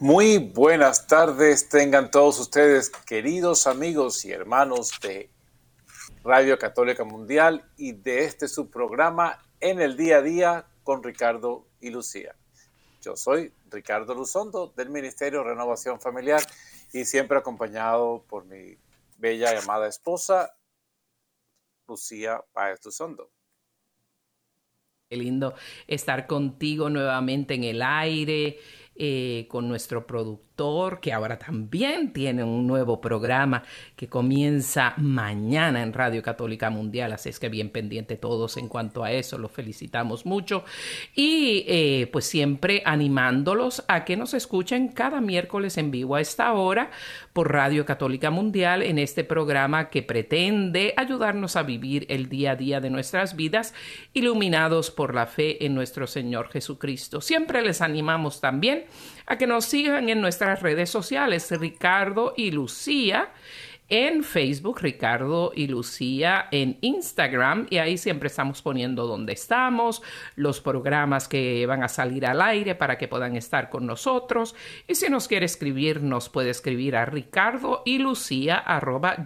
Muy buenas tardes, tengan todos ustedes, queridos amigos y hermanos de Radio Católica Mundial y de este subprograma en el día a día con Ricardo y Lucía. Yo soy Ricardo Luzondo del Ministerio Renovación Familiar y siempre acompañado por mi bella y amada esposa, Lucía Páez Luzondo. Qué lindo estar contigo nuevamente en el aire, eh, con nuestro que ahora también tiene un nuevo programa que comienza mañana en Radio Católica Mundial, así es que bien pendiente todos en cuanto a eso, los felicitamos mucho y eh, pues siempre animándolos a que nos escuchen cada miércoles en vivo a esta hora por Radio Católica Mundial en este programa que pretende ayudarnos a vivir el día a día de nuestras vidas iluminados por la fe en nuestro Señor Jesucristo. Siempre les animamos también a que nos sigan en nuestras redes sociales, Ricardo y Lucía en Facebook, Ricardo y Lucía en Instagram, y ahí siempre estamos poniendo dónde estamos, los programas que van a salir al aire para que puedan estar con nosotros. Y si nos quiere escribir, nos puede escribir a ricardo y lucía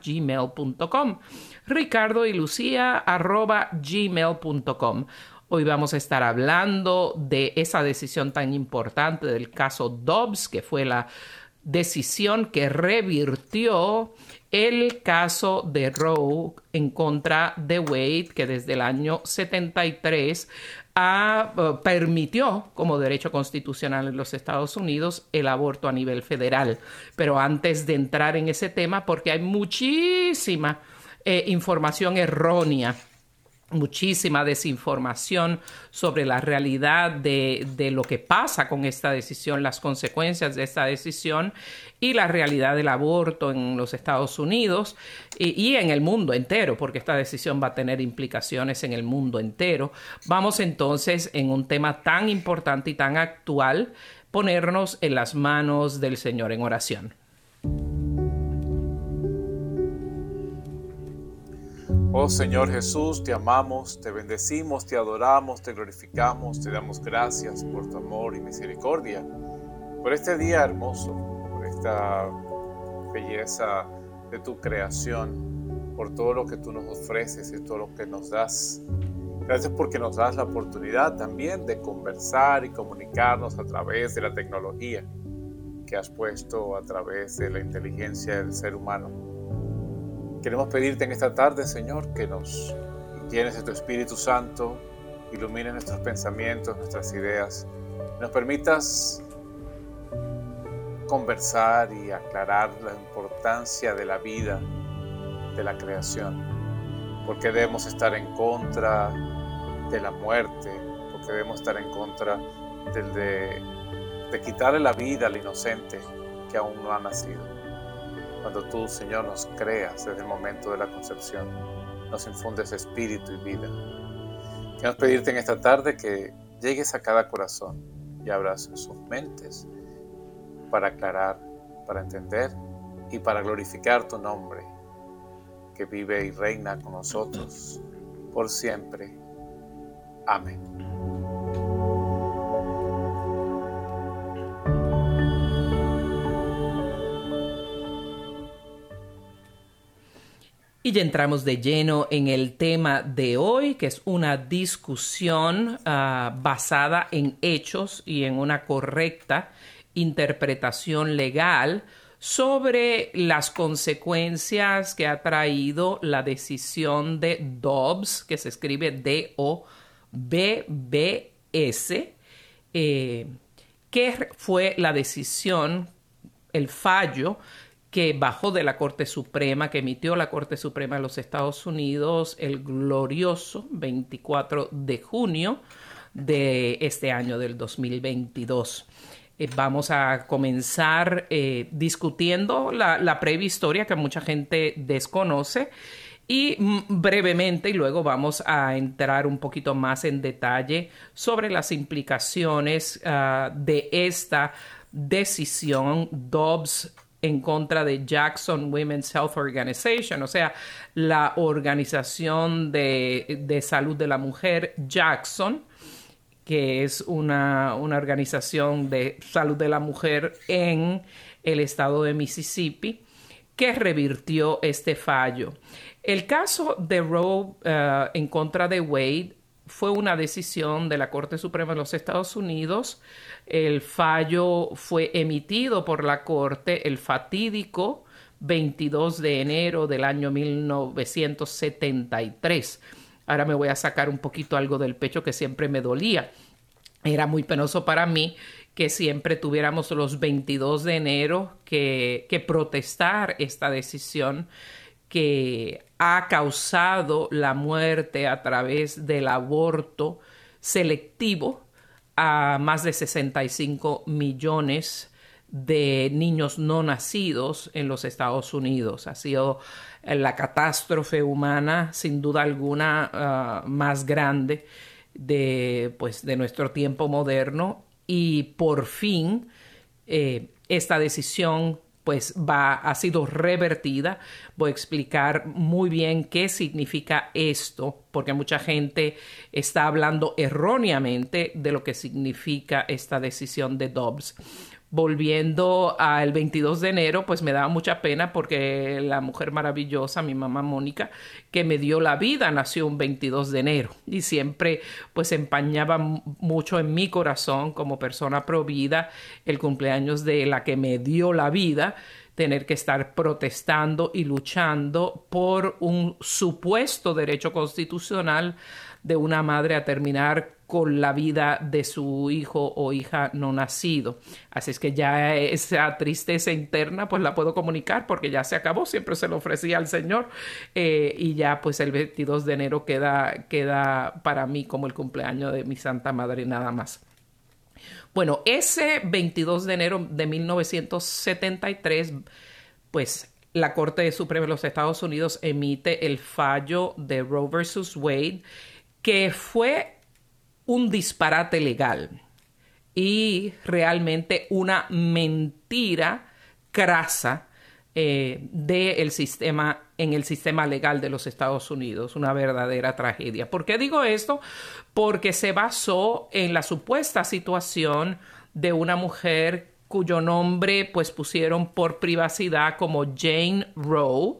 gmail.com. Ricardo y Lucía gmail.com. Hoy vamos a estar hablando de esa decisión tan importante del caso Dobbs, que fue la decisión que revirtió el caso de Roe en contra de Wade, que desde el año 73 uh, permitió como derecho constitucional en los Estados Unidos el aborto a nivel federal. Pero antes de entrar en ese tema, porque hay muchísima eh, información errónea muchísima desinformación sobre la realidad de, de, lo que pasa con esta decisión, las consecuencias de esta decisión y la realidad del aborto en los Estados Unidos y, y, en el mundo entero, porque esta decisión va a tener implicaciones en el mundo entero. Vamos entonces en un tema tan importante y tan actual, ponernos en las manos del Señor en oración. Oh Señor Jesús, te amamos, te bendecimos, te adoramos, te glorificamos, te damos gracias por tu amor y misericordia, por este día hermoso, por esta belleza de tu creación, por todo lo que tú nos ofreces y todo lo que nos das. Gracias porque nos das la oportunidad también de conversar y comunicarnos a través de la tecnología que has puesto a través de la inteligencia del ser humano. Queremos pedirte en esta tarde, Señor, que nos llenes de tu Espíritu Santo, ilumine nuestros pensamientos, nuestras ideas, nos permitas conversar y aclarar la importancia de la vida, de la creación, porque debemos estar en contra de la muerte, porque debemos estar en contra de, de quitarle la vida al inocente que aún no ha nacido cuando tú, Señor, nos creas desde el momento de la concepción, nos infundes espíritu y vida. Queremos pedirte en esta tarde que llegues a cada corazón y abras sus mentes para aclarar, para entender y para glorificar tu nombre, que vive y reina con nosotros por siempre. Amén. Y ya entramos de lleno en el tema de hoy, que es una discusión uh, basada en hechos y en una correcta interpretación legal sobre las consecuencias que ha traído la decisión de Dobbs, que se escribe D-O-B-B-S, eh, que fue la decisión, el fallo que bajó de la Corte Suprema, que emitió la Corte Suprema de los Estados Unidos el glorioso 24 de junio de este año del 2022. Eh, vamos a comenzar eh, discutiendo la, previa historia que mucha gente desconoce y mm, brevemente y luego vamos a entrar un poquito más en detalle sobre las implicaciones ah, de esta decisión Dobbs en contra de Jackson Women's Health Organization, o sea, la organización de, de salud de la mujer Jackson, que es una, organización de salud de la mujer en el estado de Mississippi, que revirtió este fallo. El caso de Roe eh, en contra de Wade fue una decisión de la Corte Suprema de los Estados Unidos. El fallo fue emitido por la Corte el fatídico 22 de enero del año 1973 Ahora me voy a sacar un poquito algo del pecho que siempre me dolía. Era muy penoso para mí que siempre tuviéramos los 22 de enero que, que protestar esta decisión que ha causado la muerte a través del aborto selectivo a más de 65 millones de niños no nacidos en los Estados Unidos. Ha sido la catástrofe humana, sin duda alguna, ah, más grande de, pues, de nuestro tiempo moderno y por fin eh, esta decisión pues va, ha sido revertida. Voy a explicar muy bien qué significa esto, porque mucha gente está hablando erróneamente de lo que significa esta decisión de Dobbs volviendo al 22 de enero, pues me daba mucha pena porque la mujer maravillosa, mi mamá Mónica, que me dio la vida, nació un 22 de enero y siempre pues empañaba mucho en mi corazón como persona provida el cumpleaños de la que me dio la vida tener que estar protestando y luchando por un supuesto derecho constitucional de una madre a terminar con la vida de su hijo o hija no nacido. Así es que ya esa tristeza interna pues la puedo comunicar porque ya se acabó, siempre se lo ofrecía al Señor eh, y ya pues el 22 de enero queda, queda para mí como el cumpleaños de mi Santa Madre nada más. Bueno, ese 22 de enero de 1973 pues la Corte Suprema de los Estados Unidos emite el fallo de Roe versus Wade que fue un disparate legal y realmente una mentira crasa eh, del sistema en el sistema legal de los Estados Unidos, una verdadera tragedia. ¿Por qué digo esto? Porque se basó en la supuesta situación de una mujer cuyo nombre pues pusieron por privacidad como Jane Roe,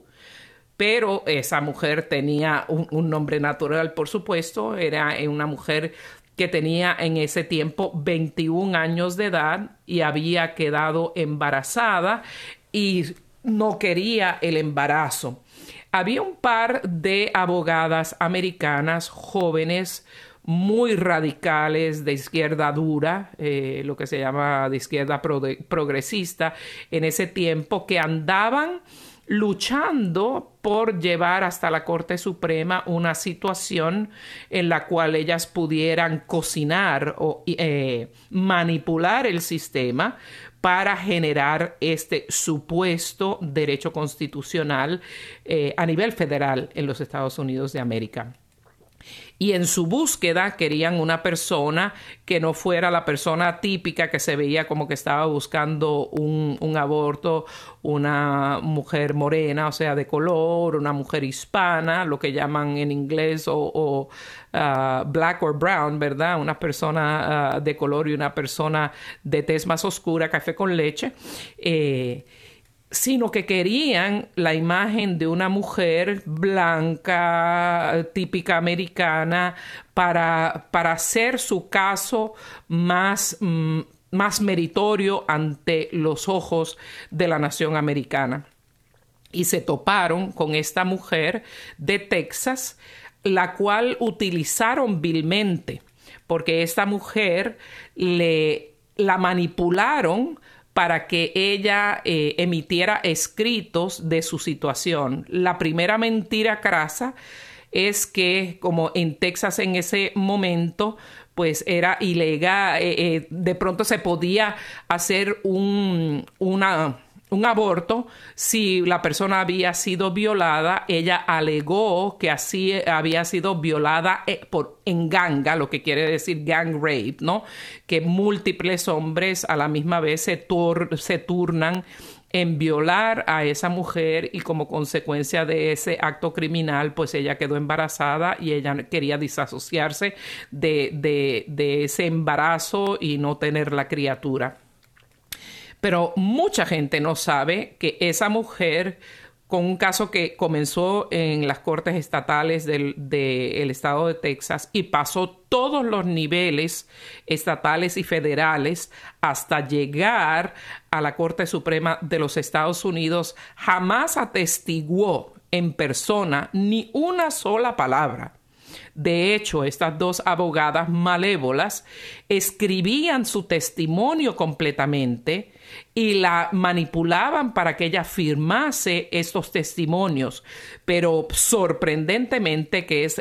pero esa mujer tenía un, nombre natural, por supuesto, era una mujer que tenía en ese tiempo 21 años de edad y había quedado embarazada y no quería el embarazo. Había un par de abogadas americanas jóvenes muy radicales de izquierda dura, eh, lo que se llama de izquierda progresista, en ese tiempo que andaban luchando por llevar hasta la Corte Suprema una situación en la cual ellas pudieran cocinar o eh, manipular el sistema para generar este supuesto derecho constitucional eh, a nivel federal en los Estados Unidos de América y en su búsqueda querían una persona que no fuera la persona típica que se veía como que estaba buscando un, aborto, una mujer morena, o sea, de color, una mujer hispana, lo que llaman en inglés o, uh, black or brown, ¿verdad? Una persona uh, de color y una persona de tez más oscura, café con leche. Eh, sino que querían la imagen de una mujer blanca, típica americana, para, para hacer su caso más, mm, más meritorio ante los ojos de la nación americana. Y se toparon con esta mujer de Texas, la cual utilizaron vilmente, porque esta mujer le la manipularon para que ella eh, emitiera escritos de su situación. La primera mentira crasa es que como en Texas en ese momento pues era ilegal, eh, eh, de pronto se podía hacer un, una, un aborto si la persona había sido violada. Ella alegó que así había sido violada eh, por en ganga, lo que quiere decir gang rape, ¿no? Que múltiples hombres a la misma vez se, se turnan en violar a esa mujer y como consecuencia de ese acto criminal, pues ella quedó embarazada y ella quería disasociarse de, de, de ese embarazo y no tener la criatura. Pero mucha gente no sabe que esa mujer con un caso que comenzó en las cortes estatales del, estado de Texas y pasó todos los niveles estatales y federales hasta llegar a la Corte Suprema de los Estados Unidos, jamás atestiguó en persona ni una sola palabra. De hecho, estas dos abogadas malévolas escribían su testimonio completamente y la manipulaban para que ella firmase estos testimonios. Pero sorprendentemente, que es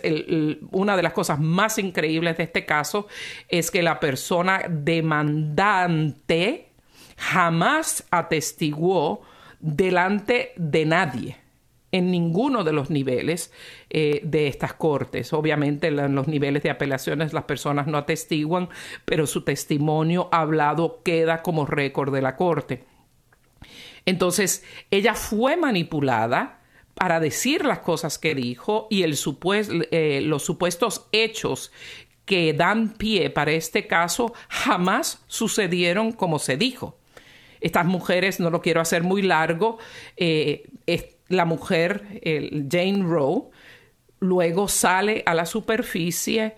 una de las cosas más increíbles de este caso, es que la persona demandante jamás atestiguó delante de nadie en ninguno de los niveles eh, de estas cortes. Obviamente en los niveles de apelaciones las personas no atestiguan, pero su testimonio hablado queda como récord de la corte. Entonces, ella fue manipulada para decir las cosas que dijo y el eh, los supuestos hechos que dan pie para este caso jamás sucedieron como se dijo. Estas mujeres, no lo quiero hacer muy largo, eh, la mujer, Jane Roe, luego sale a la superficie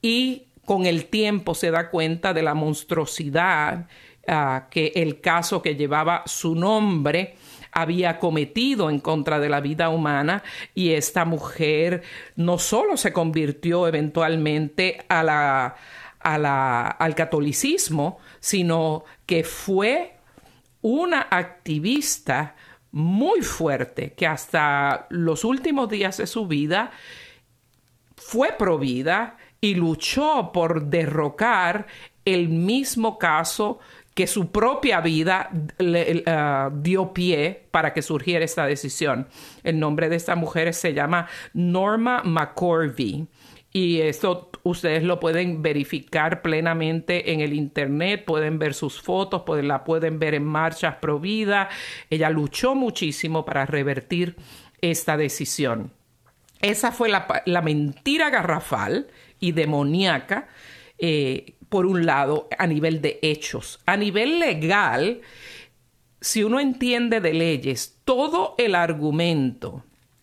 y con el tiempo se da cuenta de la monstruosidad ah, que el caso que llevaba su nombre había cometido en contra de la vida humana y esta mujer no solo se convirtió eventualmente al catolicismo, sino que fue una activista muy fuerte que hasta los últimos días de su vida fue provida y luchó por derrocar el mismo caso que su propia vida le, uh, dio pie para que surgiera esta decisión. El nombre de esta mujer se llama Norma McCorvey. Y esto ustedes lo pueden verificar plenamente en el internet, pueden ver sus fotos, pueden, la pueden ver en marchas pro vida. Ella luchó muchísimo para revertir esta decisión. Esa fue la, mentira garrafal y demoníaca, eh, por un lado, a nivel de hechos. A nivel legal, si uno entiende de leyes, todo el argumento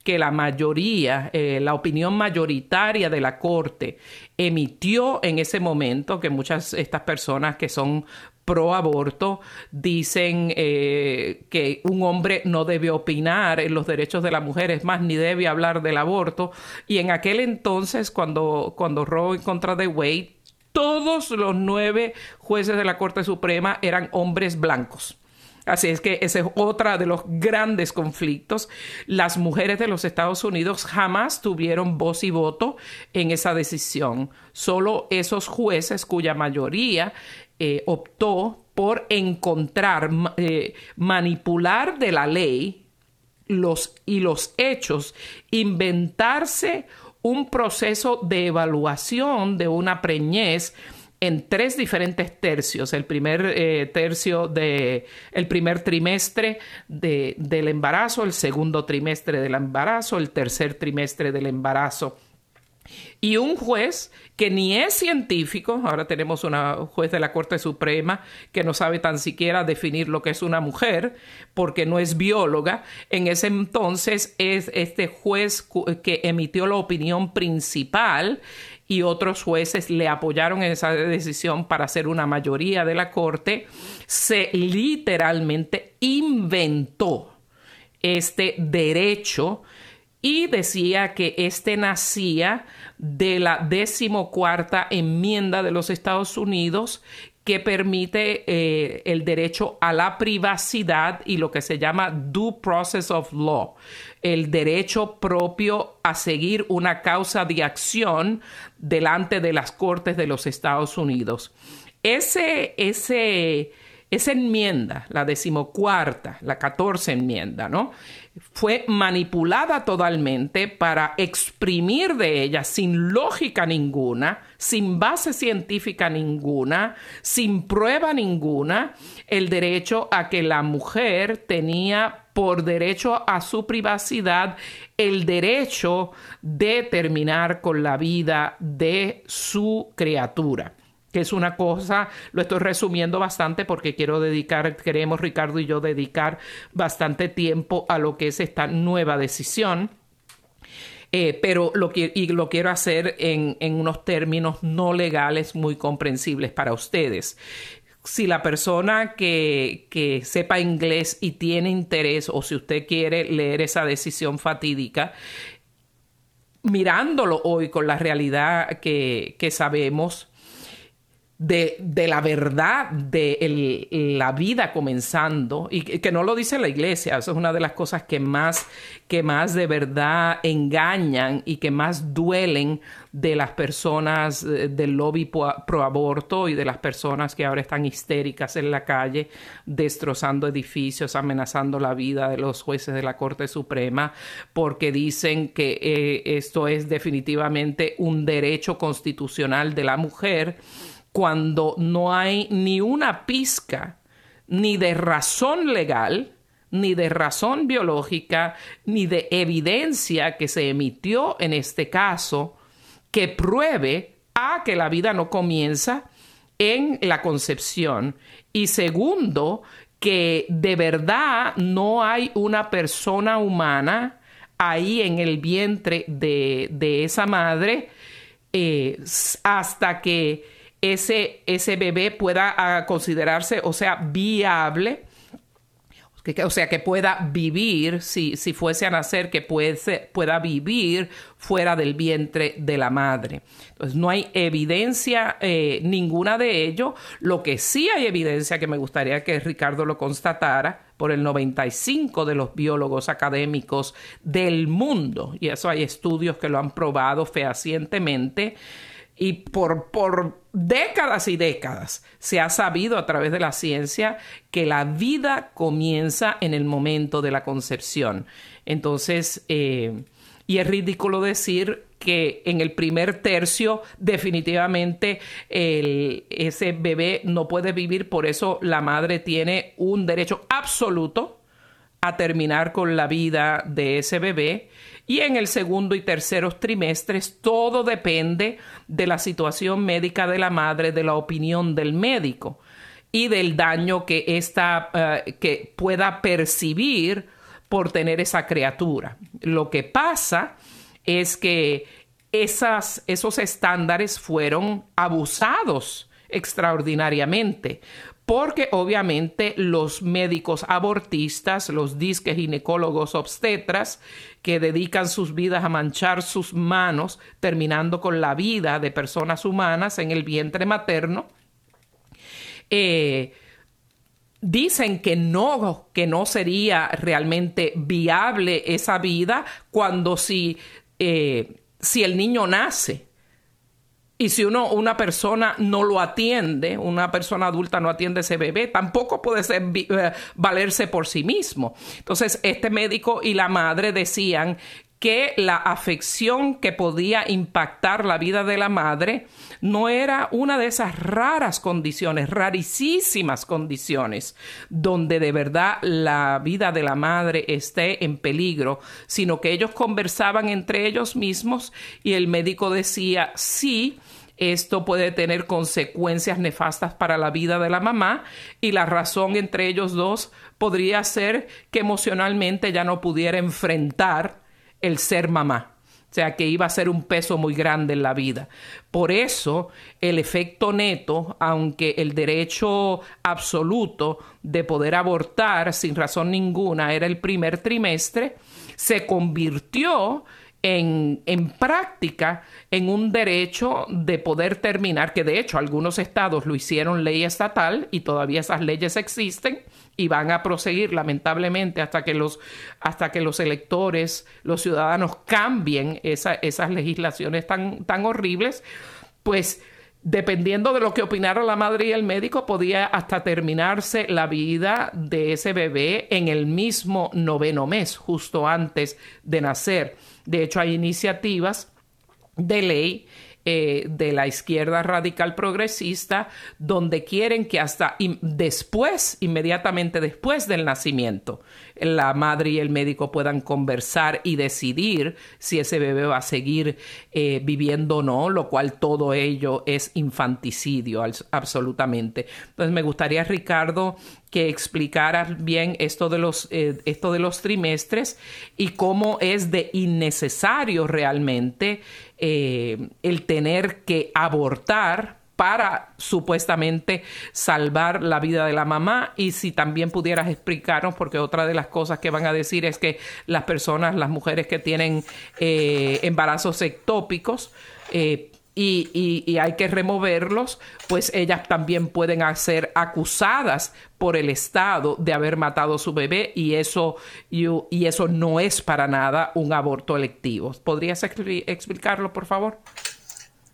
que la mayoría, eh, la opinión mayoritaria de la Corte emitió en ese momento, que muchas de estas personas que son pro aborto dicen eh, que un hombre no debe opinar en los derechos de la mujer, es más, ni debe hablar del aborto. Y en aquel entonces, cuando, cuando Roe en contra de Wade, todos los nueve jueces de la Corte Suprema eran hombres blancos. Así es que ese es otro de los grandes conflictos. Las mujeres de los Estados Unidos jamás tuvieron voz y voto en esa decisión. Solo esos jueces cuya mayoría eh, optó por encontrar, eh, manipular de la ley los, y los hechos, inventarse un proceso de evaluación de una preñez en tres diferentes tercios. El primer eh, tercio de el primer trimestre de, del embarazo, el segundo trimestre del embarazo, el tercer trimestre del embarazo. Y un juez que ni es científico, ahora tenemos una juez de la Corte Suprema que no sabe tan siquiera definir lo que es una mujer, porque no es bióloga, en ese entonces es este juez que emitió la opinión principal y otros jueces le apoyaron en esa decisión para hacer una mayoría de la Corte, se literalmente inventó este derecho y decía que este nacía de la decimocuarta enmienda de los Estados Unidos que permite eh, el derecho a la privacidad y lo que se llama due process of law, el derecho propio a seguir una causa de acción delante de las cortes de los Estados Unidos. Ese, ese, esa enmienda, la decimocuarta, la catorce enmienda, ¿no? fue manipulada totalmente para exprimir de ella sin lógica ninguna, sin base científica ninguna, sin prueba ninguna, el derecho a que la mujer tenía por derecho a su privacidad el derecho de terminar con la vida de su criatura que es una cosa, lo estoy resumiendo bastante porque quiero dedicar, queremos Ricardo y yo dedicar bastante tiempo a lo que es esta nueva decisión. Eh, pero lo, y lo quiero hacer en, unos términos no legales muy comprensibles para ustedes. Si la persona que, que sepa inglés y tiene interés, o si usted quiere leer esa decisión fatídica, mirándolo hoy con la realidad que, que sabemos, de, la verdad de la vida comenzando y que, no lo dice la iglesia, eso es una de las cosas que más, que más de verdad engañan y que más duelen de las personas eh, del lobby pro, aborto y de las personas que ahora están histéricas en la calle, destrozando edificios, amenazando la vida de los jueces de la Corte Suprema, porque dicen que eh, esto es definitivamente un derecho constitucional de la mujer cuando no hay ni una pizca ni de razón legal, ni de razón biológica, ni de evidencia que se emitió en este caso que pruebe a que la vida no comienza en la concepción. Y segundo, que de verdad no hay una persona humana ahí en el vientre de, esa madre eh, hasta que ese, ese bebé pueda ah, considerarse, o sea, viable, o sea, que pueda vivir, si, si fuese a nacer, que pueda vivir fuera del vientre de la madre. Entonces, no hay evidencia eh, ninguna de ello. Lo que sí hay evidencia, que me gustaría que Ricardo lo constatara, por el 95 de los biólogos académicos del mundo, y eso hay estudios que lo han probado fehacientemente, y por, por décadas y décadas se ha sabido a través de la ciencia que la vida comienza en el momento de la concepción. Entonces, eh, y es ridículo decir que en el primer tercio definitivamente ese bebé no puede vivir, por eso la madre tiene un derecho absoluto a terminar con la vida de ese bebé y en el segundo y tercer trimestres todo depende de la situación médica de la madre, de la opinión del médico y del daño que ésta eh, que pueda percibir por tener esa criatura. Lo que pasa es que esos estándares fueron abusados extraordinariamente porque obviamente los médicos abortistas, los disques ginecólogos obstetras, que dedican sus vidas a manchar sus manos, terminando con la vida de personas humanas en el vientre materno, eh, dicen que no, que no sería realmente viable esa vida cuando si, eh, si el niño nace y si uno, una persona no lo atiende, una persona adulta no atiende a ese bebé, tampoco puede ser, eh, valerse por sí mismo. Entonces, este médico y la madre decían que la afección que podía impactar la vida de la madre no era una de esas raras condiciones, rarísimas condiciones, donde de verdad la vida de la madre esté en peligro, sino que ellos conversaban entre ellos mismos y el médico decía, sí, esto puede tener consecuencias nefastas para la vida de la mamá y la razón entre ellos dos podría ser que emocionalmente ya no pudiera enfrentar el ser mamá. O sea, que iba a ser un peso muy grande en la vida. Por eso, el efecto neto, aunque el derecho absoluto de poder abortar sin razón ninguna era el primer trimestre, se convirtió en, en, práctica en un derecho de poder terminar, que de hecho algunos estados lo hicieron ley estatal y todavía esas leyes existen y van a proseguir lamentablemente hasta que los, hasta que los electores, los ciudadanos cambien esas legislaciones tan, tan horribles, pues dependiendo de lo que opinara la madre y el médico, podía hasta terminarse la vida de ese bebé en el mismo noveno mes, justo antes de nacer. De hecho, hay iniciativas de ley eh, de la izquierda radical progresista, donde quieren que hasta después, inmediatamente después del nacimiento, la madre y el médico puedan conversar y decidir si ese bebé va a seguir eh, viviendo o no, lo cual todo ello es infanticidio absolutamente. Entonces me gustaría, Ricardo, que explicaras bien esto de los, eh, esto de los trimestres y cómo es de innecesario realmente eh, el tener que abortar para supuestamente salvar la vida de la mamá. Y si también pudieras explicarnos, porque otra de las cosas que van a decir es que las personas, las mujeres que tienen eh, embarazos ectópicos, eh, y, hay que removerlos, pues ellas también pueden ser acusadas por el Estado de haber matado a su bebé y eso, y, eso no es para nada un aborto electivo. ¿Podrías explicarlo, por favor?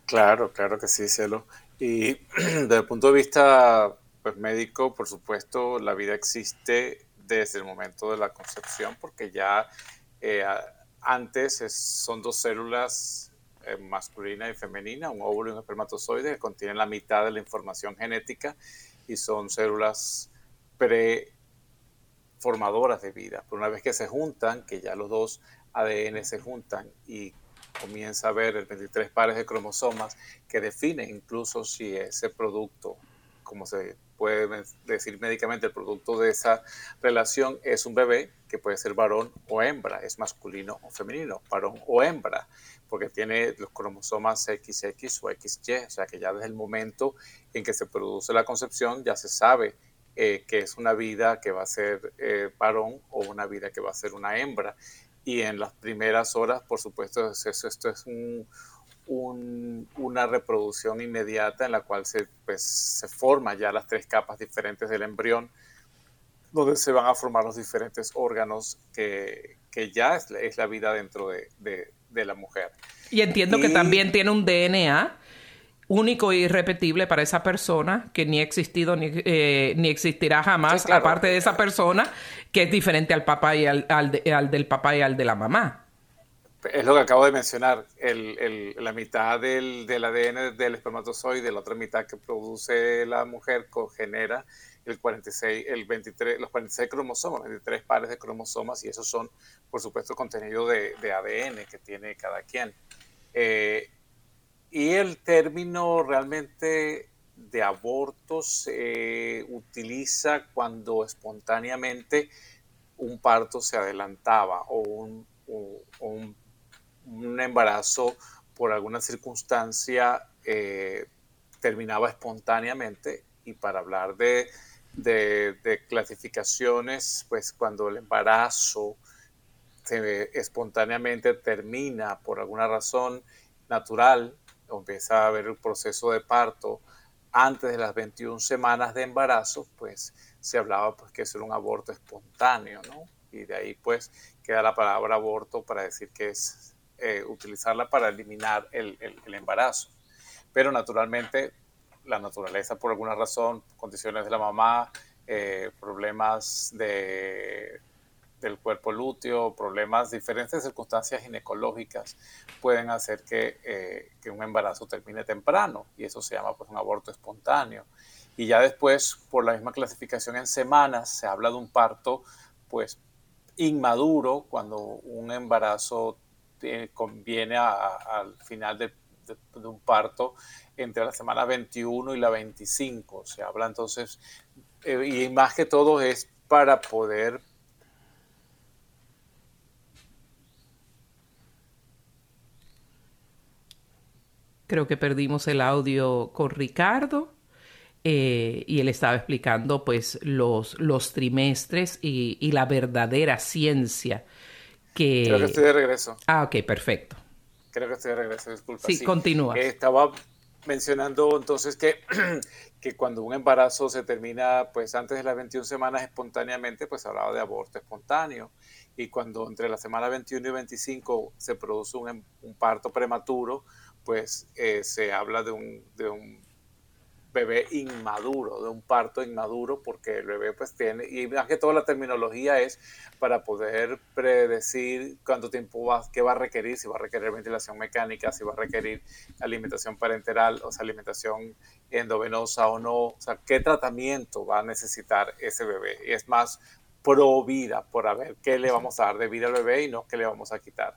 Claro, claro que sí, Cielo. Y desde el punto de vista pues, médico, por supuesto, la vida existe desde el momento de la concepción, porque ya eh, antes son dos células masculina y femenina, un óvulo y un espermatozoide que contienen la mitad de la información genética y son células preformadoras de vida. Pero una vez que se juntan, que ya los dos ADN se juntan y comienza a ver el 23 pares de cromosomas que definen incluso si ese producto, como se puede decir médicamente, el producto de esa relación es un bebé que puede ser varón o hembra, es masculino o femenino, varón o hembra, porque tiene los cromosomas XX o XY, o sea que ya desde el momento en que se produce la concepción ya se sabe eh, que es una vida que va a ser eh, varón o una vida que va a ser una hembra. Y en las primeras horas, por supuesto, esto es una reproducción inmediata en la cual se, pues, se forman ya las tres capas diferentes del embrión, donde se van a formar los diferentes órganos que, que ya es, es, la vida dentro de, de, de la mujer. Y entiendo que también tiene un DNA único e irrepetible para esa persona que ni ha existido ni, eh, ni existirá jamás, aparte de esa persona que es diferente al papá y al, al, del papá y al de la mamá. Es lo que acabo de mencionar, el, el, la mitad del, del, ADN del espermatozoide, la otra mitad que produce la mujer genera el 46, el 23, los 46 cromosomas, 23 pares de cromosomas, y esos son, por supuesto, contenido de, de ADN que tiene cada quien. Eh, y el término realmente de aborto se utiliza cuando espontáneamente un parto se adelantaba o un, un, embarazo por alguna circunstancia eh, terminaba espontáneamente y para hablar de, clasificaciones, pues cuando el embarazo espontáneamente termina por alguna razón natural, empieza a haber el proceso de parto antes de las 21 semanas de embarazo, pues se hablaba pues que es un aborto espontáneo, ¿no? Y de ahí pues queda la palabra aborto para decir que es eh, utilizarla para eliminar el, el, embarazo. Pero naturalmente la naturaleza por alguna razón, condiciones de la mamá, eh, problemas de del cuerpo lúteo, problemas, diferentes circunstancias ginecológicas pueden hacer que, eh, que, un embarazo termine temprano y eso se llama pues un aborto espontáneo. Y ya después, por la misma clasificación en semanas, se habla de un parto pues inmaduro cuando un embarazo eh, conviene al final de, un parto entre la semana 21 y la 25. Se habla entonces, eh, y más que todo es para poder Creo que perdimos el audio con Ricardo eh, y él estaba explicando pues los, los trimestres y, la verdadera ciencia que... Creo que estoy de regreso. Ah, ok, perfecto. Creo que estoy de regreso, disculpa. Sí, continúa. estaba mencionando entonces que, que cuando un embarazo se termina pues antes de las 21 semanas espontáneamente, pues hablaba de aborto espontáneo. Y cuando entre la semana 21 y 25 se produce un, un parto prematuro, pues eh, se habla de un, de un bebé inmaduro, de un parto inmaduro, porque el bebé pues tiene, y más que todo la terminología es para poder predecir cuánto tiempo va, qué va a requerir, si va a requerir ventilación mecánica, si va a requerir alimentación parenteral, o sea, alimentación endovenosa o no, o sea, qué tratamiento va a necesitar ese bebé. Y es más pro vida, por a ver qué le vamos a dar de vida al bebé y no qué le vamos a quitar.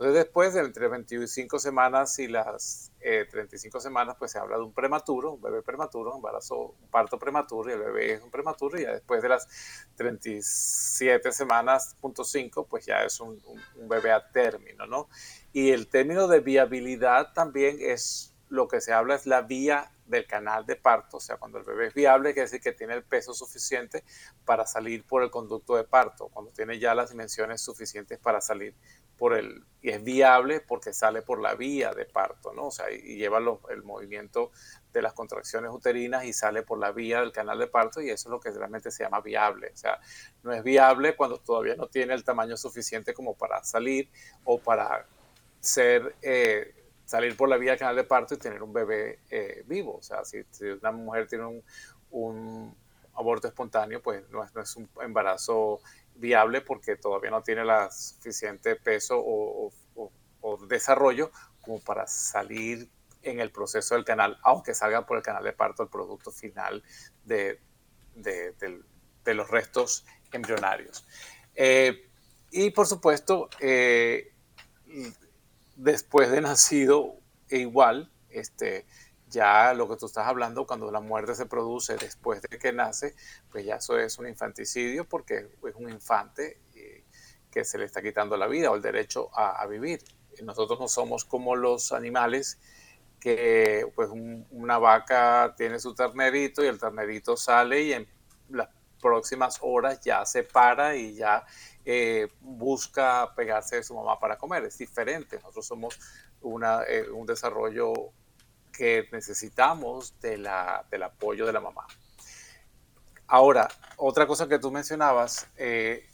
Después de entre 25 semanas y las 35 eh, semanas, pues se habla de un prematuro, un bebé prematuro, un embarazo, un parto prematuro y el bebé es un prematuro y después de las 37 semanas, punto 5, pues ya es un, un, bebé a término, ¿no? Y el término de viabilidad también es lo que se habla es la vía del canal de parto, o sea, cuando el bebé es viable, quiere decir que tiene el peso suficiente para salir por el conducto de parto, cuando tiene ya las dimensiones suficientes para salir por el, y es viable porque sale por la vía de parto, ¿no? O sea, y, lleva el movimiento de las contracciones uterinas y sale por la vía del canal de parto y eso es lo que realmente se llama viable. O sea, no es viable cuando todavía no tiene el tamaño suficiente como para salir o para ser, eh, salir por la vía del canal de parto y tener un bebé eh, vivo. O sea, si, una mujer tiene un, un aborto espontáneo, pues no es, no es un embarazo viable porque todavía no tiene la suficiente peso o, desarrollo como para salir en el proceso del canal, aunque salga por el canal de parto el producto final de, los restos embrionarios. Eh, y por supuesto, eh, después de nacido, e igual, este, ya lo que tú estás hablando, cuando la muerte se produce después de que nace, pues ya eso es un infanticidio porque es un infante eh, que se le está quitando la vida o el derecho a, vivir. Nosotros no somos como los animales que pues una vaca tiene su ternerito y el ternerito sale y en las próximas horas ya se para y ya eh, busca pegarse de su mamá para comer. Es diferente. Nosotros somos una, eh, un desarrollo que necesitamos del apoyo de la mamá. Ahora, otra cosa que tú mencionabas, eh,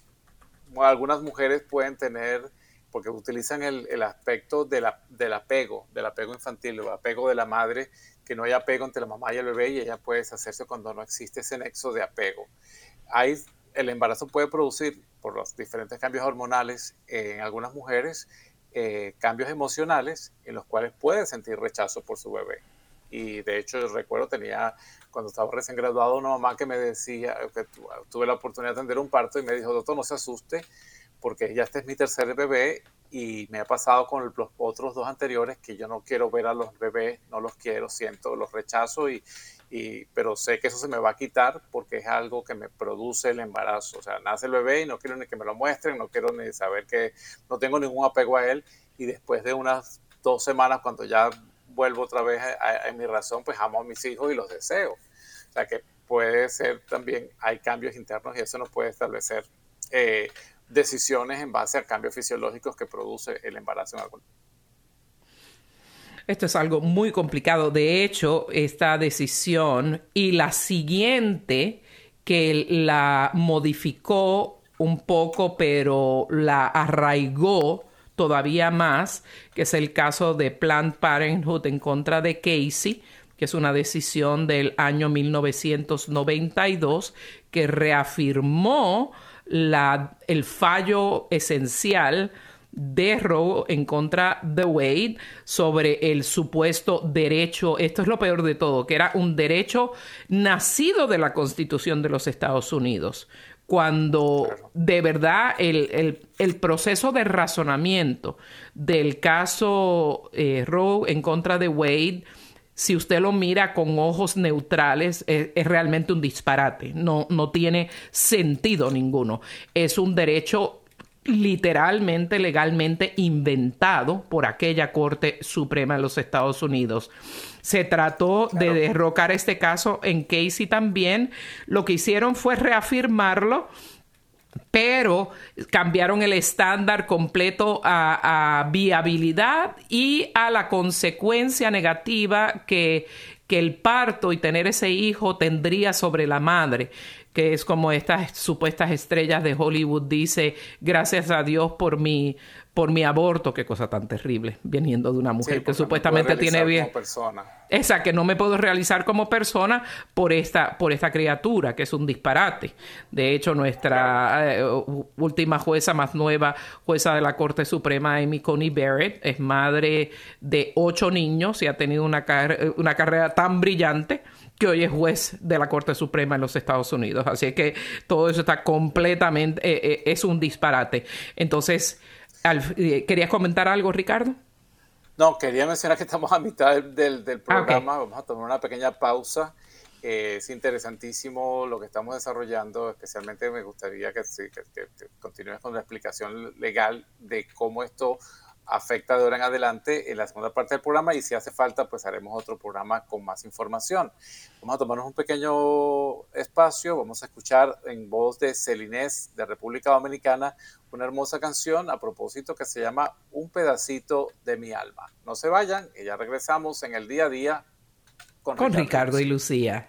algunas mujeres pueden tener, porque utilizan el, aspecto del apego, del apego infantil, el apego de la madre, que no hay apego entre la mamá y el bebé y ella puede deshacerse cuando no existe ese nexo de apego. Hay, el embarazo puede producir, por los diferentes cambios hormonales en algunas mujeres, eh, cambios emocionales en los cuales puede sentir rechazo por su bebé. Y de hecho, recuerdo, tenía, cuando estaba recién graduado, una mamá que me decía, que tuve la oportunidad de atender un parto y me dijo, doctor, no se asuste, porque ya este es mi tercer bebé y me ha pasado con los otros dos anteriores que yo no quiero ver a los bebés, no los quiero, siento, los rechazo y, pero sé que eso se me va a quitar porque es algo que me produce el embarazo. O sea, nace el bebé y no quiero ni que me lo muestren, no quiero ni saber que no tengo ningún apego a él. Y después de unas dos semanas, cuando ya vuelvo otra vez a, mi razón, pues amo a mis hijos y los deseo. O sea, que puede ser también, hay cambios internos y eso nos puede establecer eh, decisiones en base a cambios fisiológicos que produce el embarazo en algún esto es algo muy complicado. De hecho, esta decisión y la siguiente que la modificó un poco, pero la arraigó todavía más, que es el caso de Planned Parenthood en contra de Casey, que es una decisión del año 1992 que reafirmó el fallo esencial de Roe en contra de Wade sobre el supuesto derecho, esto es lo peor de todo, que era un derecho nacido de la Constitución de los Estados Unidos, cuando de verdad el, proceso de razonamiento del caso eh, Roe en contra de Wade, si usted lo mira con ojos neutrales, es, es, realmente un disparate, no, no tiene sentido ninguno. Es un derecho literalmente, legalmente inventado por aquella Corte Suprema de los Estados Unidos. Se trató de derrocar este caso en Casey también. Lo que hicieron fue reafirmarlo pero cambiaron el estándar completo a, a, viabilidad y a la consecuencia negativa que, que el parto y tener ese hijo tendría sobre la madre que es como estas supuestas estrellas de Hollywood dice, gracias a Dios por mi, por mi aborto, qué cosa tan terrible, viniendo de una mujer que supuestamente tiene bien... persona. Esa, que no me puedo realizar como persona por esta, por esta criatura, que es un disparate. De hecho, nuestra eh, última jueza más nueva, jueza de la Corte Suprema, Amy Coney Barrett, es madre de ocho niños y ha tenido una, una carrera tan brillante que hoy es juez de la Corte Suprema en los Estados Unidos. Así que todo eso está completamente, eh, eh, es un disparate. Entonces, eh, ¿querías comentar algo, Ricardo? No, quería mencionar que estamos a mitad del, del ah, programa. Vamos a tomar una pequeña pausa. es interesantísimo lo que estamos desarrollando, especialmente me gustaría que, que, que continúes con la explicación legal de cómo esto afecta de ahora en adelante en la segunda parte del programa y si hace falta pues haremos otro programa con más información. Vamos a tomarnos un pequeño espacio, vamos a escuchar en voz de Celinés de República Dominicana una hermosa canción a propósito que se llama Un pedacito de mi alma. No se vayan y ya regresamos en el día a día con, con Ricardo, y Lucía.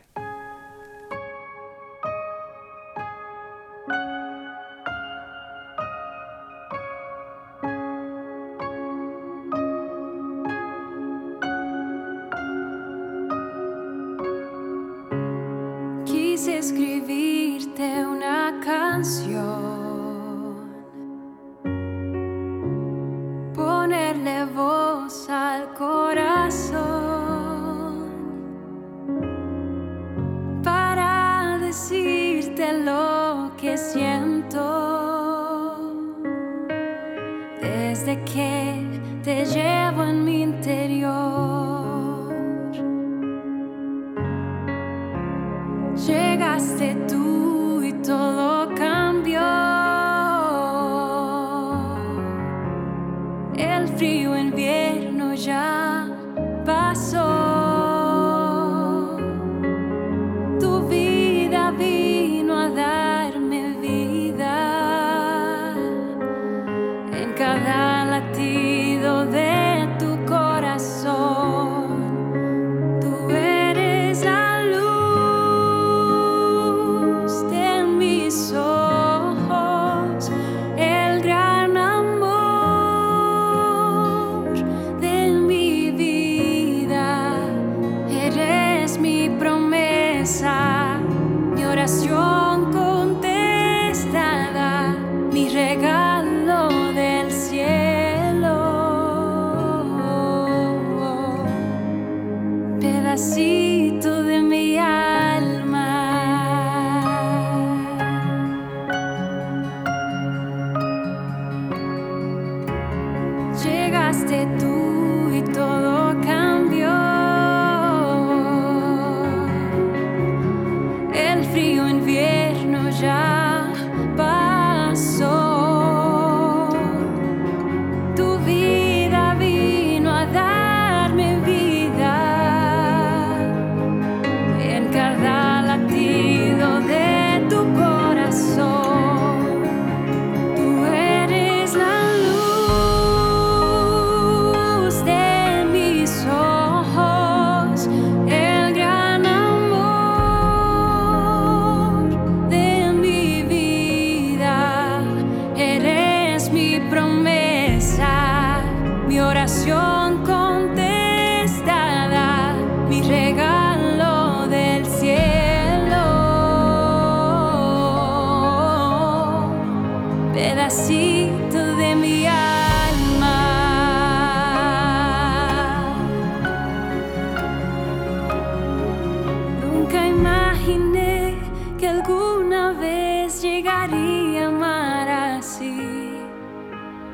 imaginé que alguna vez llegaría a amar así.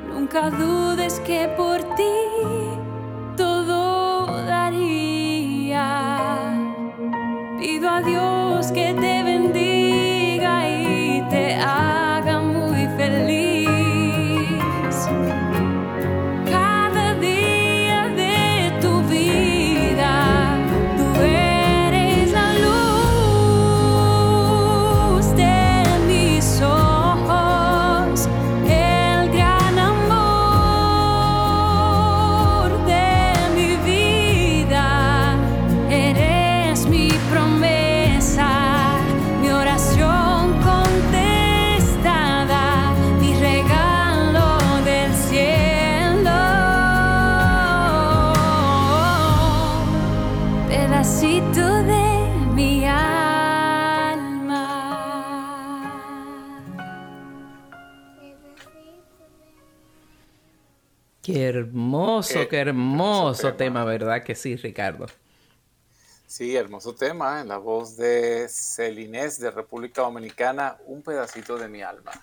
Nunca dudes que por ti todo daría. Pido a Dios que te bendiga y te haga. Qué hermoso, Qué qué hermoso hermoso tema. tema, ¿verdad? Que sí, Ricardo. Sí, hermoso tema, en la voz de Celinés de República Dominicana, un pedacito de mi alma.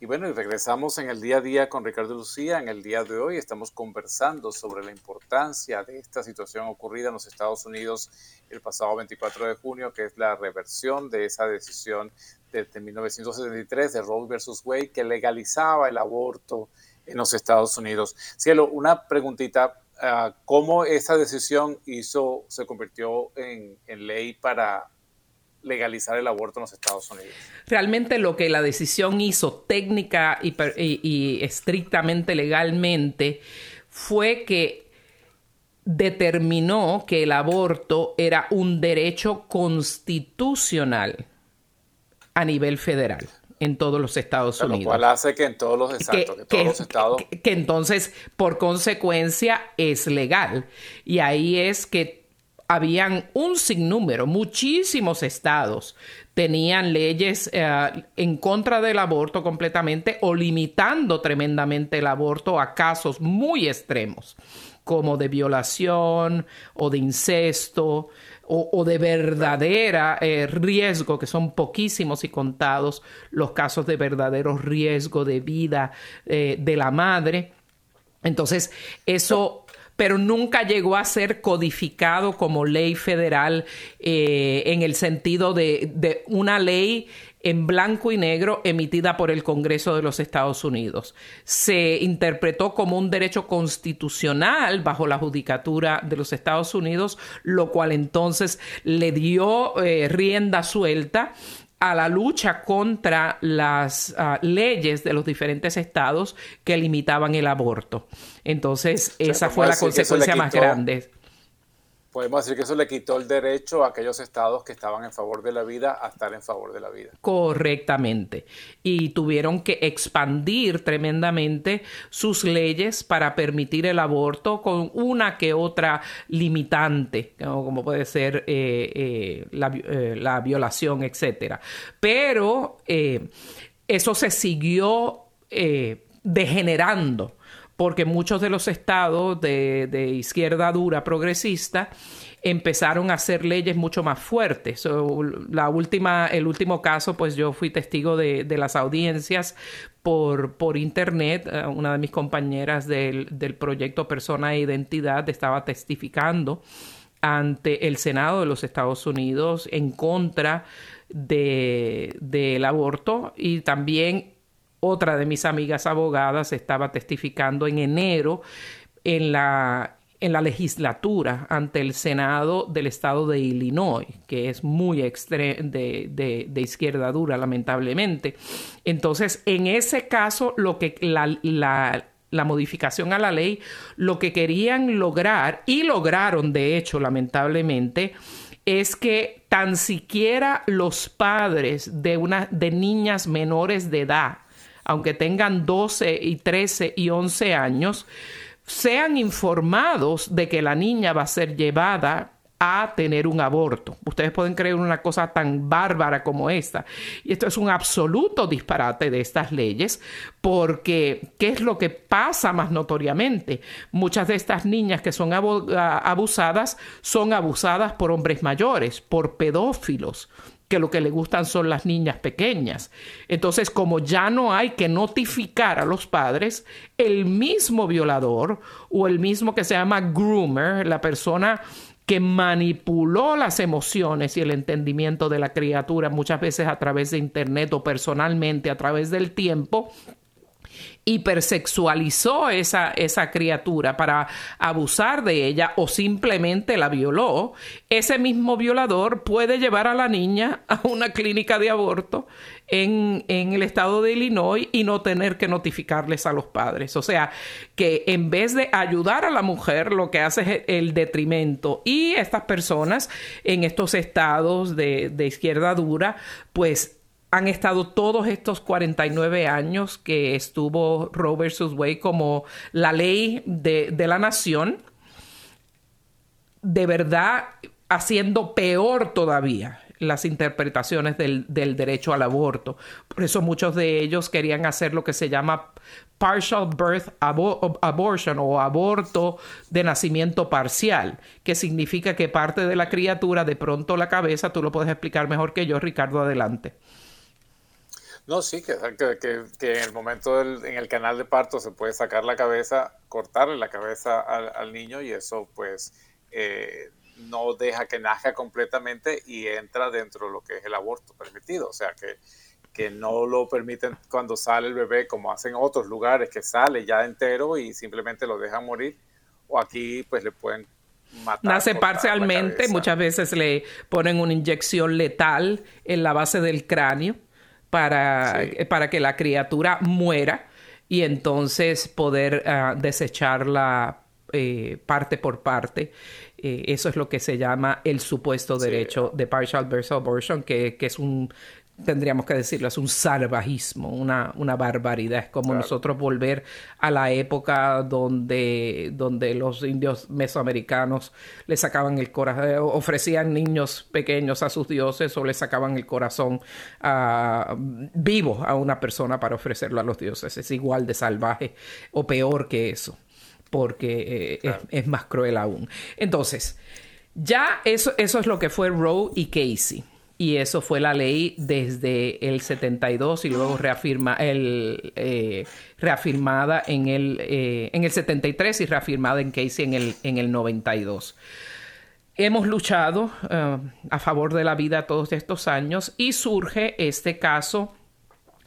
Y bueno, y regresamos en el día a día con Ricardo Lucía. En el día de hoy estamos conversando sobre la importancia de esta situación ocurrida en los Estados Unidos el pasado 24 de junio, que es la reversión de esa decisión de, de 1973 de Roe versus Wade, que legalizaba el aborto en los Estados Unidos. Cielo, una preguntita. ah, ¿Cómo esa decisión hizo, se convirtió en, ley para legalizar el aborto en los Estados Unidos? Realmente lo que la decisión hizo técnica y estrictamente legalmente fue que determinó que el aborto era un derecho constitucional a nivel federal en todos los Estados sea, lo Unidos. cual hace que en todos los, exacto, que, todos los estados que- que entonces, por consecuencia, es legal. Y ahí es que habían un sinnúmero, muchísimos estados tenían leyes eh, en contra del aborto completamente o limitando tremendamente el aborto a casos muy extremos, como de violación o de incesto o, de verdadera eh, riesgo, que son poquísimos y contados los casos de verdadero riesgo de vida eh, de la madre. Entonces, eso, pero nunca llegó a ser codificado como ley federal eh, en el sentido de una ley en blanco y negro emitida por el Congreso de los Estados Unidos. Se interpretó como un derecho constitucional bajo la judicatura de los Estados Unidos, lo cual entonces le dio eh, rienda suelta a la lucha contra las ah, leyes de los diferentes estados que limitaban el aborto. Entonces, sea, esa ¿cómo fue la consecuencia más grande. Podemos decir que eso le quitó el derecho a aquellos estados que estaban en favor de la vida a estar en favor de la vida. Correctamente. Y tuvieron que expandir tremendamente sus leyes para permitir el aborto con una que otra limitante, como puede ser eh, eh, la, eh, la violación, etcétera. Pero eso se siguió degenerando porque muchos de los estados de, izquierda dura progresista empezaron a hacer leyes mucho más fuertes. La última, el último caso, pues yo fui testigo de, las audiencias por, por internet. Eh, una de mis compañeras del, del proyecto Persona e Identidad estaba testificando ante el Senado de los Estados Unidos en contra de, del aborto y también otra de mis amigas abogadas estaba testificando en enero en la, en la legislatura ante el Senado del estado de Illinois, que es muy extre de, de, de izquierda dura, lamentablemente. Entonces, en ese caso, lo que la, la, la modificación a la ley, lo que querían lograr, y lograron de hecho, lamentablemente, es que tan siquiera los padres de, una, de niñas menores de edad, aunque tengan 12 y 13 y 11 años, sean informados de que la niña va a ser llevada a tener un aborto. Ustedes pueden creer una cosa tan bárbara como esta. Y esto es un absoluto disparate de estas leyes, porque ¿qué es lo que pasa más notoriamente? Muchas de estas niñas que son abu- abusadas son abusadas por hombres mayores, por pedófilos que lo que le gustan son las niñas pequeñas. Entonces, como ya no hay que notificar a los padres, el mismo violador o el mismo que se llama groomer, la persona que manipuló las emociones y el entendimiento de la criatura muchas veces a través de internet o personalmente a través del tiempo, hipersexualizó esa, esa criatura para abusar de ella o simplemente la violó, ese mismo violador puede llevar a la niña a una clínica de aborto en, en, el estado de Illinois y no tener que notificarles a los padres. O sea, que en vez de ayudar a la mujer, lo que hace es el detrimento. Y estas personas en estos estados de, de izquierda dura, pues han estado todos estos 49 años que estuvo Roe versus Wade como la ley de, de la nación, de verdad haciendo peor todavía las interpretaciones del, del, derecho al aborto. Por eso muchos de ellos querían hacer lo que se llama partial birth abo abortion o aborto de nacimiento parcial, que significa que parte de la criatura, de pronto la cabeza, tú lo puedes explicar mejor que yo, Ricardo, adelante. No, sí, que, que, que, en el momento del, en el canal de parto se puede sacar la cabeza, cortarle la cabeza al, al niño y eso pues eh, no deja que nazca completamente y entra dentro de lo que es el aborto permitido. O sea que, que no lo permiten cuando sale el bebé como hacen otros lugares, que sale ya entero y simplemente lo dejan morir. O aquí pues le pueden Matar, Nace parcialmente, muchas veces le ponen una inyección letal en la base del cráneo para, sí. para que la criatura muera y entonces poder uh, desecharla eh, parte por parte. Eh, eso es lo que se llama el supuesto derecho sí. de partial birth abortion, que, que es un tendríamos que decirlo, es un salvajismo, una, una barbaridad. Es como claro. nosotros volver a la época donde, donde los indios mesoamericanos le sacaban el corazón, ofrecían niños pequeños a sus dioses o le sacaban el corazón uh, vivo a una persona para ofrecerlo a los dioses. Es igual de salvaje o peor que eso, porque eh, claro. es, es más cruel aún. Entonces, ya eso, eso es lo que fue Roe y Casey y eso fue la ley desde el 72 y luego reafirma eh, reafirmada en el, eh, en el 73 y reafirmada en Casey en el, en el 92. Hemos luchado uh, a favor de la vida todos estos años y surge este caso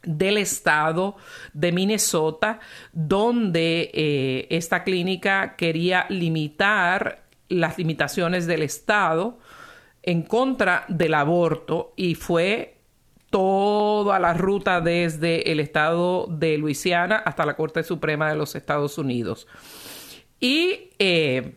del estado de Minnesota, donde eh, esta clínica quería limitar las limitaciones del estado en contra del aborto y fue toda la ruta desde el estado de Luisiana hasta la Corte Suprema de los Estados Unidos. Y eh,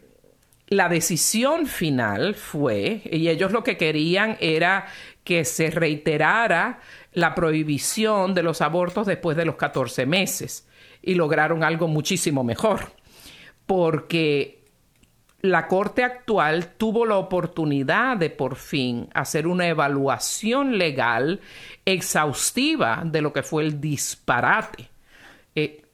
la decisión final fue, y ellos lo que querían era que se reiterara la prohibición de los abortos después de los 14 meses, y lograron algo muchísimo mejor, porque la Corte actual tuvo la oportunidad de por fin hacer una evaluación legal exhaustiva de lo que fue el disparate eh,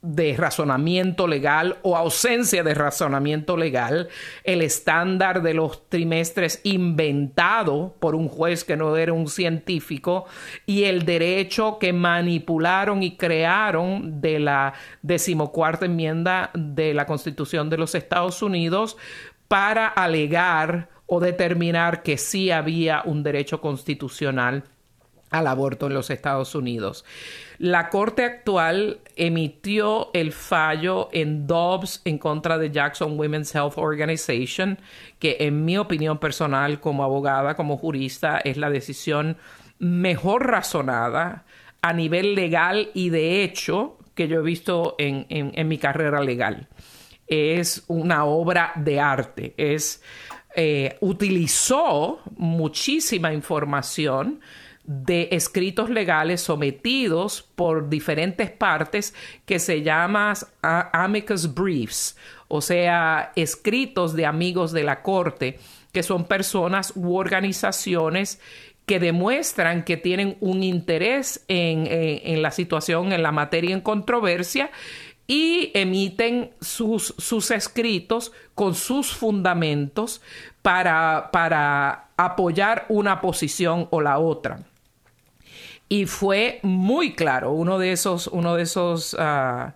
de razonamiento legal o ausencia de razonamiento legal, el estándar de los trimestres inventado por un juez que no era un científico y el derecho que manipularon y crearon de la decimocuarta enmienda de la Constitución de los Estados Unidos para alegar o determinar que sí había un derecho constitucional al aborto en los Estados Unidos. La Corte actual emitió el fallo en Dobbs en contra de Jackson Women's Health Organization, que en mi opinión personal como abogada, como jurista, es la decisión mejor razonada a nivel legal y de hecho que yo he visto en, mi carrera legal. Es una obra de arte, es... Eh, utilizó muchísima información de escritos legales sometidos por diferentes partes que se llaman amicus briefs, o sea, escritos de amigos de la corte, que son personas u organizaciones que demuestran que tienen un interés en, en, en la situación, en la materia en controversia y emiten sus, sus escritos con sus fundamentos para, para apoyar una posición o la otra. Y fue muy claro, uno de esos, uno de esos uh,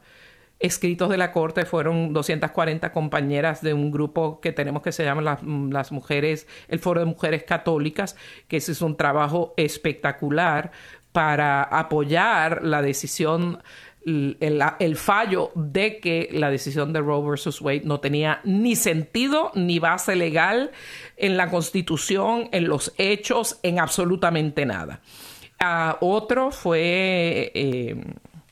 escritos de la corte fueron 240 compañeras de un grupo que tenemos que se llama las, las, mujeres, el Foro de Mujeres Católicas, que ese es un trabajo espectacular para apoyar la decisión el, el, fallo de que la decisión de Roe versus Wade no tenía ni sentido ni base legal en la constitución, en los hechos, en absolutamente nada. Uh, otro fue eh,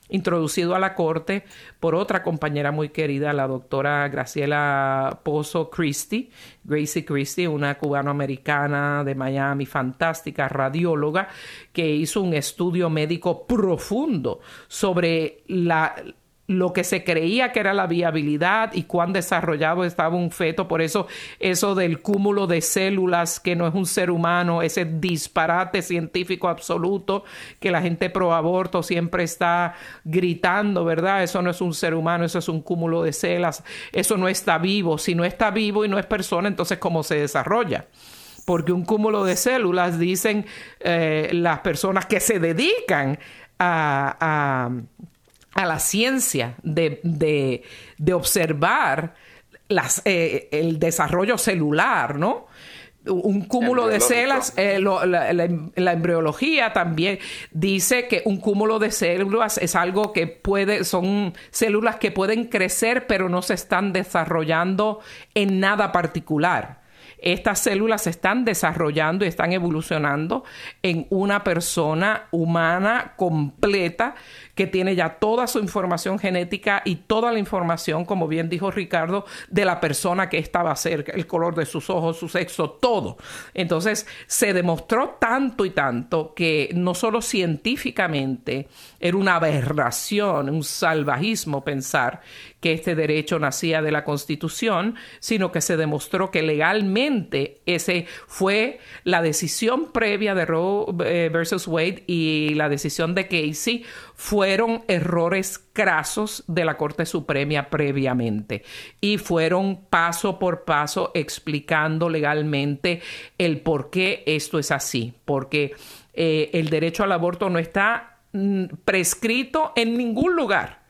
introducido a la corte por otra compañera muy querida, la doctora Graciela Pozo Christie, Gracie Christie, una cubanoamericana de Miami, fantástica radióloga, que hizo un estudio médico profundo sobre la, lo que se creía que era la viabilidad y cuán desarrollado estaba un feto. Por eso eso del cúmulo de células que no es un ser humano, ese disparate científico absoluto que la gente pro aborto siempre está gritando, ¿verdad? Eso no es un ser humano, eso es un cúmulo de células, eso no está vivo. Si no está vivo y no es persona, entonces ¿cómo se desarrolla? Porque un cúmulo de células, dicen eh, las personas que se dedican a a la ciencia de, de, de observar las, eh, el desarrollo celular, ¿no? un cúmulo de células, eh, lo, la, la, la, embriología también dice que un cúmulo de células es algo que puede, son células que pueden crecer pero no se están desarrollando en nada particular estas células se están desarrollando y están evolucionando en una persona humana completa que tiene ya toda su información genética y toda la información, como bien dijo Ricardo, de la persona que estaba cerca, el color de sus ojos, su sexo, todo. Entonces, se demostró tanto y tanto que no solo científicamente era una aberración, un salvajismo pensar que este derecho nacía de la Constitución, sino que se demostró que legalmente ese fue la decisión previa de Roe eh, versus Wade y la decisión de Casey fueron errores crasos de la Corte Suprema previamente. Y fueron paso por paso explicando legalmente el por qué esto es así, porque eh, el derecho al aborto no está mm, prescrito en ningún lugar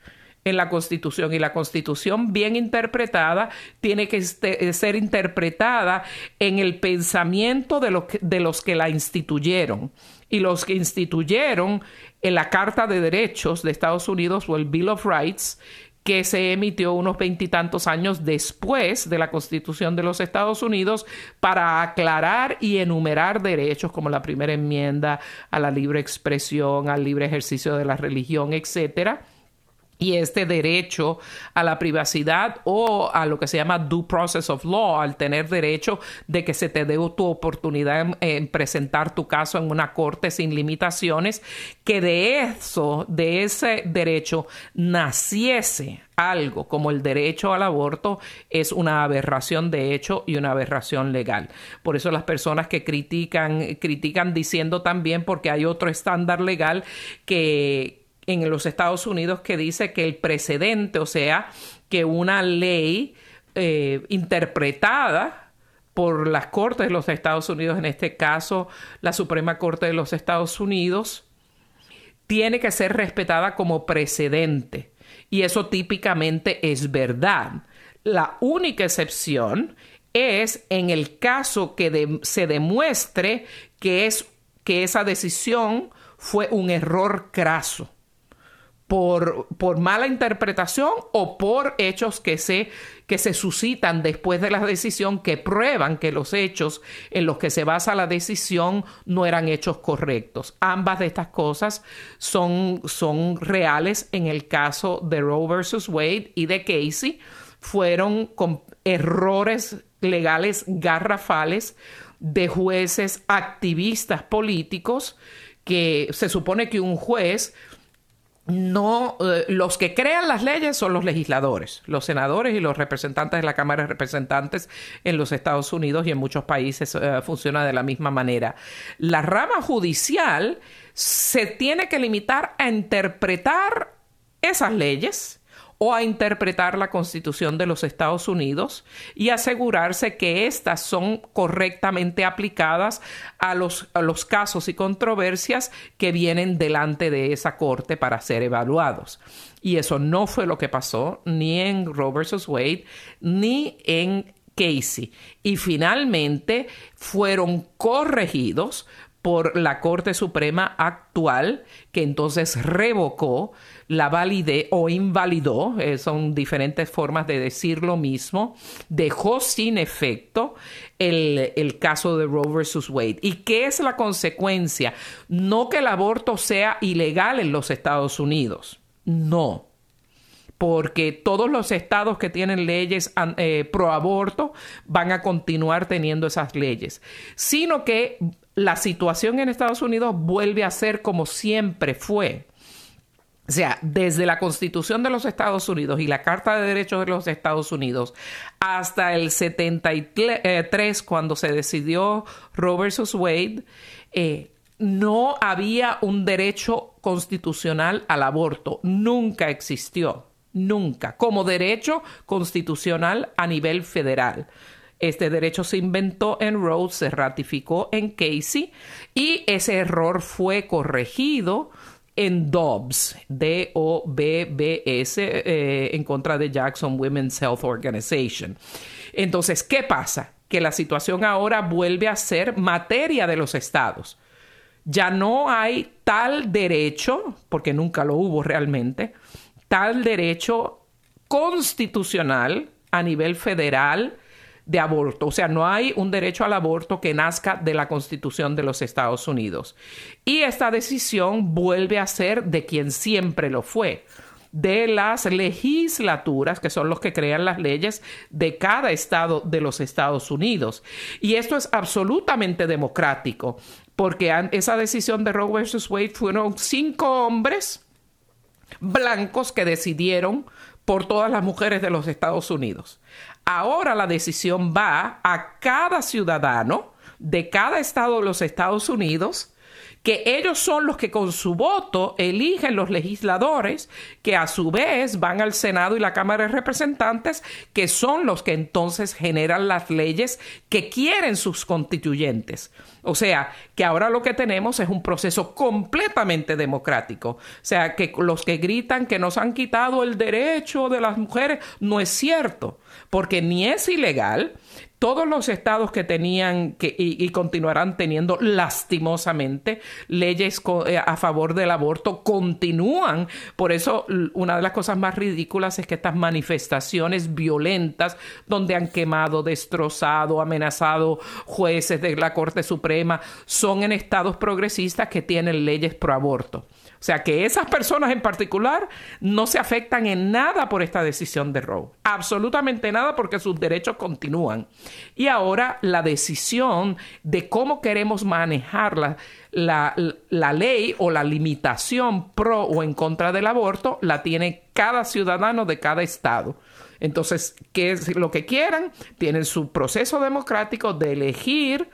en la Constitución y la Constitución bien interpretada tiene que este, ser interpretada en el pensamiento de, de los que la instituyeron. Y los que instituyeron en la Carta de Derechos de Estados Unidos o el Bill of Rights que se emitió unos veintitantos años después de la Constitución de los Estados Unidos para aclarar y enumerar derechos como la primera enmienda a la libre expresión, al libre ejercicio de la religión, etcétera y este derecho a la privacidad o a lo que se llama due process of law, al tener derecho de que se te dé tu oportunidad en, en, presentar tu caso en una corte sin limitaciones, que de eso, de ese derecho naciese algo como el derecho al aborto es una aberración de hecho y una aberración legal. Por eso las personas que critican, critican diciendo también porque hay otro estándar legal que, en los Estados Unidos que dice que el precedente, o sea, que una ley eh, interpretada por las Cortes de los Estados Unidos, en este caso la Suprema Corte de los Estados Unidos, tiene que ser respetada como precedente. Y eso típicamente es verdad. La única excepción es en el caso que se demuestre que, es, que esa decisión fue un error craso por, por, mala interpretación o por hechos que se, que se suscitan después de la decisión que prueban que los hechos en los que se basa la decisión no eran hechos correctos. Ambas de estas cosas son, son reales en el caso de Roe versus Wade y de Casey. Fueron con errores legales garrafales de jueces activistas políticos que se supone que un juez no, eh, los que crean las leyes son los legisladores, los senadores y los representantes de la Cámara de Representantes en los Estados Unidos y en muchos países eh, funciona de la misma manera. La rama judicial se tiene que limitar a interpretar esas leyes o a interpretar la Constitución de los Estados Unidos y asegurarse que éstas son correctamente aplicadas a los, casos y controversias que vienen delante de esa Corte para ser evaluados. Y eso no fue lo que pasó ni en Roe vs. Wade ni en Casey. Y finalmente fueron corregidos por la Corte Suprema actual, que entonces revocó la validez o invalidó, eh, son diferentes formas de decir lo mismo, dejó sin efecto el, el, caso de Roe versus Wade. ¿Y qué es la consecuencia? No que el aborto sea ilegal en los Estados Unidos, no porque todos los estados que tienen leyes eh, pro aborto van a continuar teniendo esas leyes, sino que la situación en Estados Unidos vuelve a ser como siempre fue. O sea, desde la Constitución de los Estados Unidos y la Carta de Derechos de los Estados Unidos hasta el 73, cuando se decidió Roe versus Wade, eh, no había un derecho constitucional al aborto. Nunca existió nunca, como derecho constitucional a nivel federal. Este derecho se inventó en Rhodes, se ratificó en Casey y ese error fue corregido en Dobbs, D-O-B-B-S, eh, en contra de Jackson Women's Health Organization. Entonces, ¿qué pasa? Que la situación ahora vuelve a ser materia de los estados. Ya no hay tal derecho, porque nunca lo hubo realmente, tal derecho constitucional a nivel federal de aborto. O sea, no hay un derecho al aborto que nazca de la Constitución de los Estados Unidos. Y esta decisión vuelve a ser de quien siempre lo fue de las legislaturas, que son los que crean las leyes de cada estado de los Estados Unidos. Y esto es absolutamente democrático, porque esa decisión de Roe versus Wade fueron cinco hombres blancos que decidieron por todas las mujeres de los Estados Unidos. Ahora la decisión va a cada ciudadano de cada estado de los Estados Unidos que ellos son los que con su voto eligen los legisladores, que a su vez van al Senado y la Cámara de Representantes, que son los que entonces generan las leyes que quieren sus constituyentes. O sea, que ahora lo que tenemos es un proceso completamente democrático. O sea, que los que gritan que nos han quitado el derecho de las mujeres, no es cierto, porque ni es ilegal, todos los estados que tenían que, y, continuarán teniendo lastimosamente leyes eh, a favor del aborto continúan. Por eso una de las cosas más ridículas es que estas manifestaciones violentas donde han quemado, destrozado, amenazado jueces de la Corte Suprema son en estados progresistas que tienen leyes pro aborto. O sea que esas personas en particular no se afectan en nada por esta decisión de Roe. Absolutamente nada porque sus derechos continúan. Y ahora la decisión de cómo queremos manejar la, la, la ley o la limitación pro o en contra del aborto la tiene cada ciudadano de cada estado. Entonces, ¿qué lo que quieran? Tienen su proceso democrático de elegir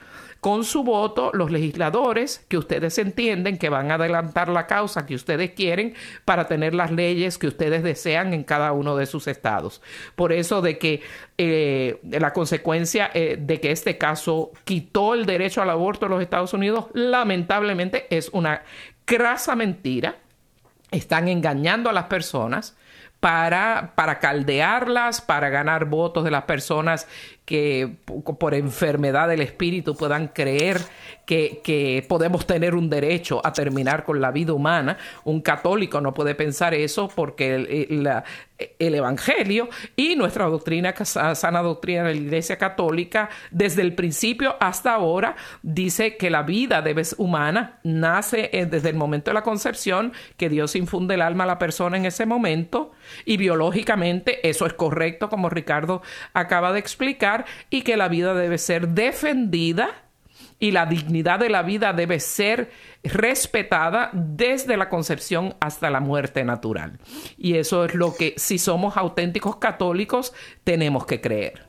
con su voto los legisladores que ustedes entienden que van a adelantar la causa que ustedes quieren para tener las leyes que ustedes desean en cada uno de sus estados. Por eso de que eh, la consecuencia eh, de que este caso quitó el derecho al aborto en los Estados Unidos, lamentablemente es una crasa mentira. Están engañando a las personas para, para caldearlas, para ganar votos de las personas que por enfermedad del espíritu puedan creer que, podemos tener un derecho a terminar con la vida humana. Un católico no puede pensar eso porque el, el, Evangelio y nuestra doctrina, sana doctrina de la Iglesia Católica, desde el principio hasta ahora, dice que la vida debe, humana nace eh, desde el momento de la concepción, que Dios infunde el alma a la persona en ese momento y biológicamente eso es correcto, como Ricardo acaba de explicar y que la vida debe ser defendida y la dignidad de la vida debe ser respetada desde la concepción hasta la muerte natural. Y eso es lo que si somos auténticos católicos tenemos que creer.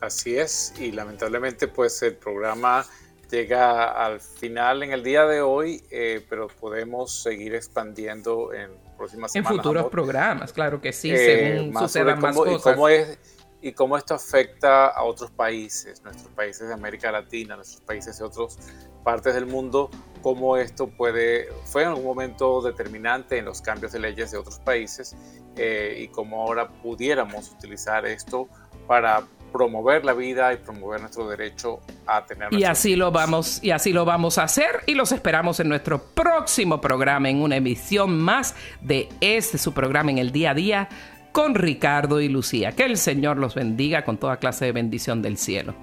Así es, y lamentablemente pues el programa llega al final en el día de hoy, eh, pero podemos seguir expandiendo en próxima En futuros programas, claro que sí, Eh, según más sucedan más cómo- y cosas. cómo es y cómo esto afecta a otros países, nuestros países de América Latina, nuestros países de otras partes del mundo, cómo esto puede, fue en algún momento determinante en los cambios de leyes de otros países eh, y cómo ahora pudiéramos utilizar esto para promover la vida y promover nuestro derecho a tener Y así lo vamos, y así lo vamos a hacer, y los esperamos en nuestro próximo programa, en una emisión más de este su programa en el día a día con Ricardo y Lucía. Que el Señor los bendiga con toda clase de bendición del cielo.